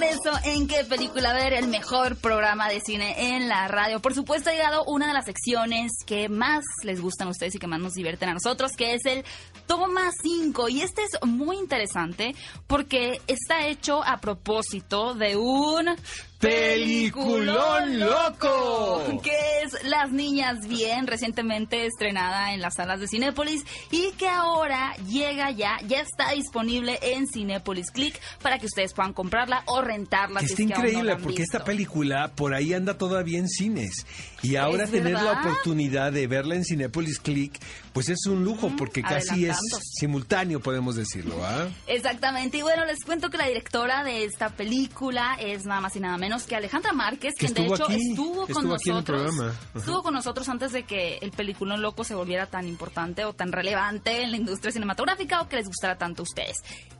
Regreso en qué película ver, el mejor programa de cine en la radio. Por supuesto ha llegado una de las secciones que más les gustan a ustedes y que más nos divierten a nosotros, que es el Toma 5. Y este es muy interesante porque está hecho a propósito de un ¡Peliculón loco! Que Las Niñas Bien, recientemente estrenada en las salas de Cinépolis y que ahora llega ya, ya está disponible en Cinépolis Click para que ustedes puedan comprarla o rentarla. Que si está es que no increíble porque esta película por ahí anda todavía en cines y ahora ¿Es tener la oportunidad de verla en Cinepolis Click pues es un lujo porque casi es simultáneo podemos decirlo, ¿ah? Exactamente, y bueno, les cuento que la directora de esta película es nada más y nada menos que Alejandra Márquez, Que quien de hecho aquí, estuvo con estuvo nosotros. Estuvo con nosotros antes de que el peliculón loco se volviera tan importante o tan relevante en la industria cinematográfica o que les gustara tanto a ustedes.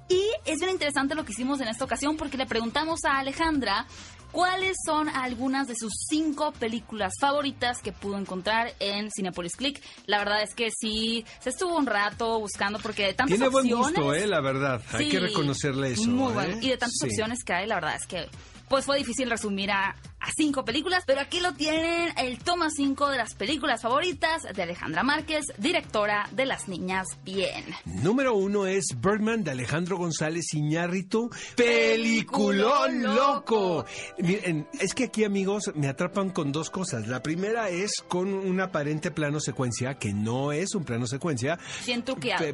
Y es bien interesante lo que hicimos en esta ocasión porque le preguntamos a Alejandra cuáles son algunas de sus cinco películas favoritas que pudo encontrar en Cinepolis Click. La verdad es que sí, se estuvo un rato buscando porque de tantas Tiene buen opciones... gusto, eh, la verdad. Hay que reconocerle eso. Muy ¿eh? bueno. Y de tantas Sí. opciones que hay, la verdad es que pues fue difícil resumir a, a cinco películas, pero aquí lo tienen, el toma cinco de las películas favoritas de Alejandra Márquez, directora de Las Niñas Bien. Número uno es Birdman de Alejandro González Iñárritu. Peliculón ¡Peliculón loco! Miren, es que aquí, amigos, me atrapan con dos cosas. La primera es con un aparente plano secuencia, que no es un plano secuencia. Bien truqueado.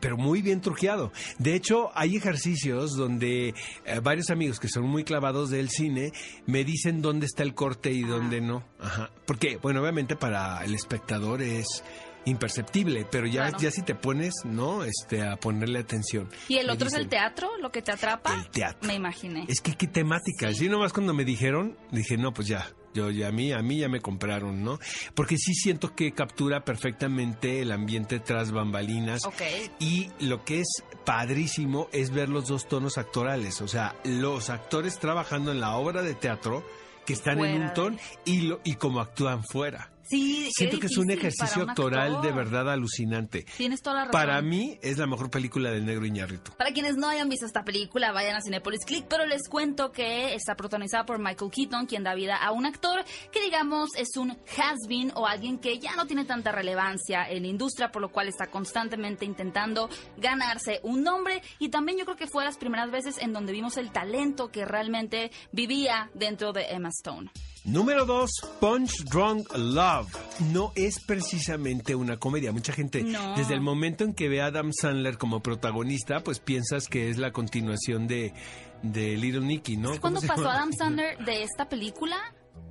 pero muy bien truqueado. De hecho, hay ejercicios donde eh, varios amigos que son muy clavados del cine me dicen dónde está el corte y dónde no. Ajá. Porque, bueno, obviamente para el espectador es imperceptible, pero ya, Claro. ya si te pones, ¿no? Este, a ponerle atención. Y el Me otro es el teatro, lo que te atrapa. El teatro. Me imaginé. Es que qué temática. Sí. Sí. nomás cuando me dijeron, dije, no, pues ya. Yo ya a mí, a mí ya me compraron, ¿no? Porque sí siento que captura perfectamente el ambiente tras bambalinas. Ok. Y lo que es padrísimo es ver los dos tonos actorales. O sea, los actores trabajando en la obra de teatro que están en un ton y, lo, y como actúan fuera. Sí, Siento que es un ejercicio actoral actor. de verdad alucinante. Tienes toda la razón. Para mí es la mejor película del negro Iñárritu. Para quienes no hayan visto esta película, vayan a Cinepolis Click, pero les cuento que está protagonizada por Michael Keaton, quien da vida a un actor que digamos es un has-been o alguien que ya no tiene tanta relevancia en la industria, por lo cual está constantemente intentando ganarse un nombre y también yo creo que fue las primeras veces en donde vimos el talento que realmente vivía dentro de Emma Stone. Número 2, Punch Drunk Love. No es precisamente una comedia. Mucha gente, No. desde el momento en que ve a Adam Sandler como protagonista, pues piensas que es la continuación de, de Little Nicky, ¿no? ¿Cómo ¿Cuándo pasó llama? Adam Sandler de esta película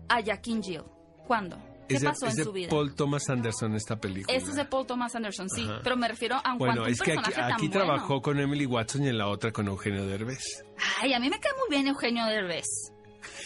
a Jackie Jill? ¿Cuándo? ¿Qué Es de- pasó es en de su vida? Paul Thomas Anderson esta película. Este es de Paul Thomas Anderson, sí. Ajá. Pero me refiero a un Bueno, es que aquí, bueno. trabajó con Emily Watson y en la otra con Eugenio Derbez. Ay, a mí me cae muy bien Eugenio Derbez.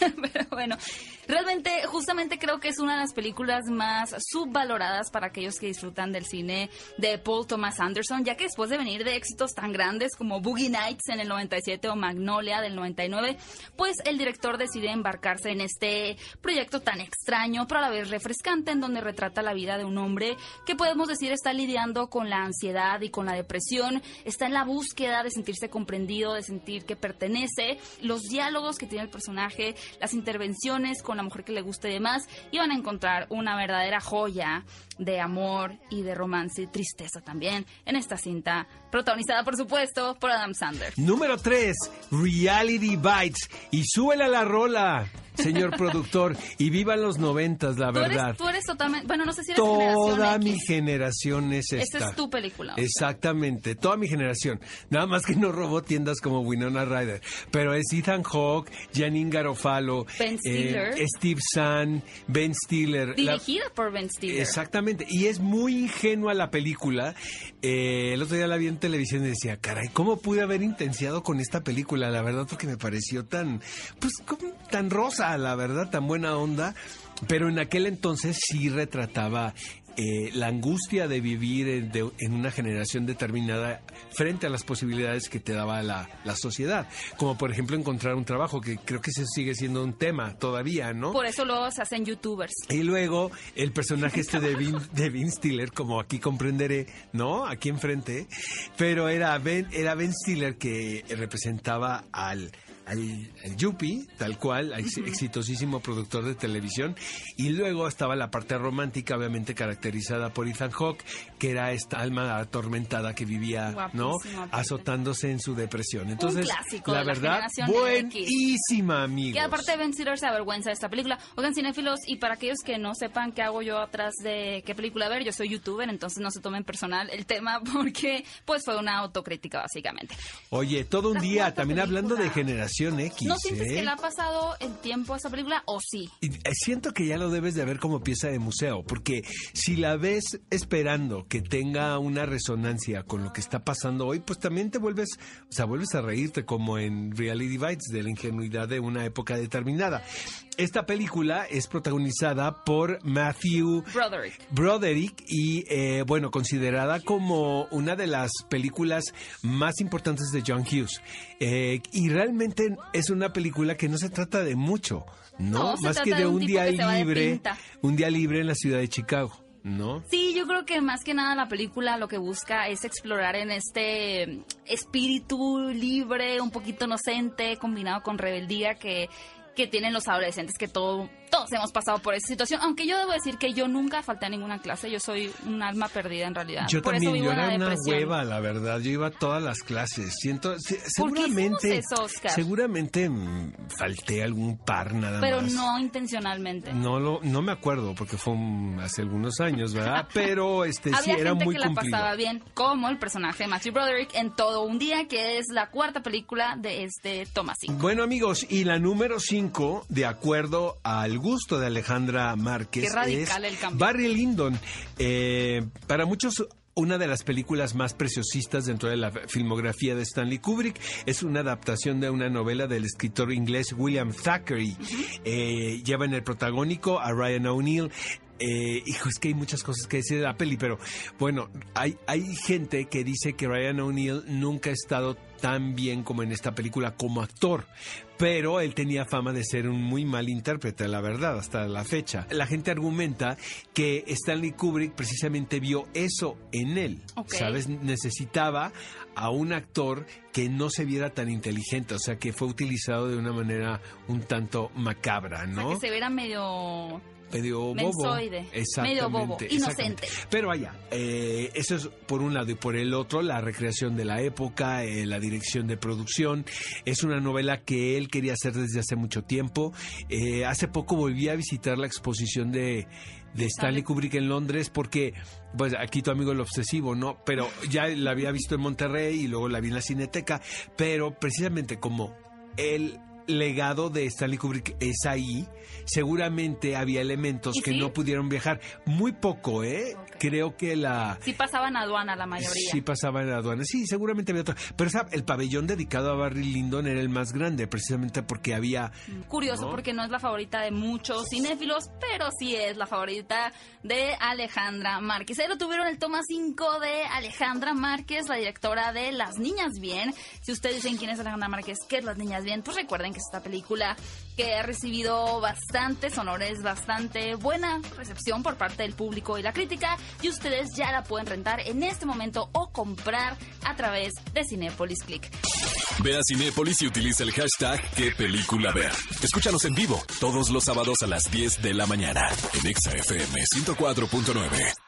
Pero bueno, realmente, justamente creo que es una de las películas más subvaloradas para aquellos que disfrutan del cine de Paul Thomas Anderson, ya que después de venir de éxitos tan grandes como Boogie Nights en el 97 o Magnolia del 99, pues el director decide embarcarse en este proyecto tan extraño, pero a la vez refrescante, en donde retrata la vida de un hombre que podemos decir está lidiando con la ansiedad y con la depresión, está en la búsqueda de sentirse comprendido, de sentir que pertenece, los diálogos que tiene el personaje, las intervenciones con la mujer que le guste y demás, y van a encontrar una verdadera joya de amor y de romance y tristeza también en esta cinta, protagonizada por supuesto por Adam Sandler. Número 3, Reality Bites. Y súbele a la rola, señor productor. Y vivan los noventas, la Tú verdad. eres, tú eres totalmente, bueno, no sé si eres Toda generación mi X. generación es esta. Esta es tu película. o sea. Exactamente, toda mi generación. Nada más que no robó tiendas como Winona Ryder. Pero es Ethan Hawke, Janine Garofalo, Ben Stiller. eh, Steve Zahn, Ben Stiller. La- Dirigida por Ben Stiller. Exactamente, y es muy ingenua la película. Eh, el otro día la vi en televisión y decía, caray, ¿cómo pude haber intenciado con esta película? La verdad, porque me pareció tan, pues, como tan rosa, la verdad, tan buena onda. Pero en aquel entonces sí retrataba eh, la angustia de vivir en, de- en una generación determinada frente a las posibilidades que te daba la, la sociedad. Como por ejemplo encontrar un trabajo, que creo que ese sigue siendo un tema todavía, ¿no? Por eso luego se hacen youtubers. Y luego el personaje este de Vin, de Vin Stiller, como aquí comprenderé, ¿no? Aquí enfrente, pero era Ben, era Ben Stiller que representaba al al, al Yuppie, tal cual, ex- exitosísimo productor de televisión, y luego estaba la parte romántica, obviamente caracterizada por Ethan Hawke, que era esta alma atormentada que vivía, ¿no? Azotándose en su depresión. Entonces, clásico la de la verdad, generación buenísima, amigos. Que aparte Ben Stiller se avergüenza de esta película. Oigan, cinéfilos, y para aquellos que no sepan qué hago yo atrás de qué película ver, yo soy youtuber, entonces no se tomen personal el tema porque pues fue una autocrítica básicamente. Oye, todo un La día, también hablando de película. Generación X. ¿No sientes ¿eh? que le ha pasado el tiempo a esta película o sí? Y, eh, Siento que ya lo debes de ver como pieza de museo, porque si la ves esperando que tenga una resonancia con lo que está pasando hoy, pues también te vuelves, o sea, vuelves a reírte como en Reality Bites de la ingenuidad de una época determinada. Esta película es protagonizada por Matthew Broderick. Broderick y eh, bueno, considerada como una de las películas más importantes de John Hughes. Eh, y realmente es una película que no se trata de mucho, ¿no? Más que de, un un día libre, un día libre en la ciudad de Chicago, ¿no? Sí, yo creo que más que nada la película lo que busca es explorar en este espíritu libre, un poquito inocente, combinado con rebeldía que, que tienen los adolescentes, que todo, todos hemos pasado por esa situación. Aunque yo debo decir que yo nunca falté a ninguna clase, yo soy un alma perdida en realidad. Yo por también, eso vivo yo la era una depresión. hueva, la verdad. Yo iba a todas las clases. Siento, se- ¿Por qué seguramente, eso, Oscar? seguramente mm, falté algún par nada Pero más. no intencionalmente. No lo, no me acuerdo porque fue un- hace algunos años, ¿verdad? Pero este sí era gente muy que la cumplido. pasaba bien, como el personaje de Matthew Broderick en Todo un Día, que es la cuarta película de este Thomasín. Bueno amigos, y la número 5, de acuerdo al gusto de Alejandra Márquez, Qué radical es el. Barry Lyndon. Eh, para muchos una de las películas más preciosistas dentro de la filmografía de Stanley Kubrick es una adaptación de una novela del escritor inglés William Thackeray. Eh, lleva en el protagónico a Ryan O'Neill. Eh, hijo, es que hay muchas cosas que decir de la peli, pero bueno, hay, hay gente que dice que Ryan O'Neill nunca ha estado tan bien como en esta película como actor, pero él tenía fama de ser un muy mal intérprete, la verdad, hasta la fecha. La gente argumenta que Stanley Kubrick precisamente vio eso en él. ¿sabes? Necesitaba a un actor que no se viera tan inteligente, o sea, que fue utilizado de una manera un tanto macabra, O sea, ¿no? que se viera medio medio bobo. Mensoide, Exactamente. medio bobo, inocente. Pero allá, eh, eso es por un lado y por el otro, la recreación de la época, eh, la dirección de producción. Es una novela que él quería hacer desde hace mucho tiempo. Eh, hace poco volví a visitar la exposición de, de Stanley Kubrick en Londres porque, pues aquí tu amigo el obsesivo, ¿no? Pero ya la había visto en Monterrey y luego la vi en la Cineteca, pero precisamente como el legado de Stanley Kubrick es ahí, seguramente había elementos ¿Y que sí? no pudieron viajar. Muy poco, ¿eh? Creo que la... Sí pasaban aduana la mayoría. Sí pasaba en la aduana. Sí, seguramente había otro. Pero ¿sabe? el pabellón dedicado a Barry Lyndon era el más grande, precisamente porque había... Curioso ¿No? porque no es la favorita de muchos cinéfilos, pero sí es la favorita de Alejandra Márquez. Ahí lo tuvieron el toma 5 de Alejandra Márquez, la directora de Las Niñas Bien. Si ustedes dicen quién es Alejandra Márquez, ¿qué es Las Niñas Bien? Pues recuerden esta película que ha recibido bastantes honores, bastante buena recepción por parte del público y la crítica. Y ustedes ya la pueden rentar en este momento o comprar a través de Cinepolis Click. Ve a Cinépolis y utiliza el hashtag qué película ver. Escúchanos en vivo todos los sábados a las 10 de la mañana en Exa FM 104.9.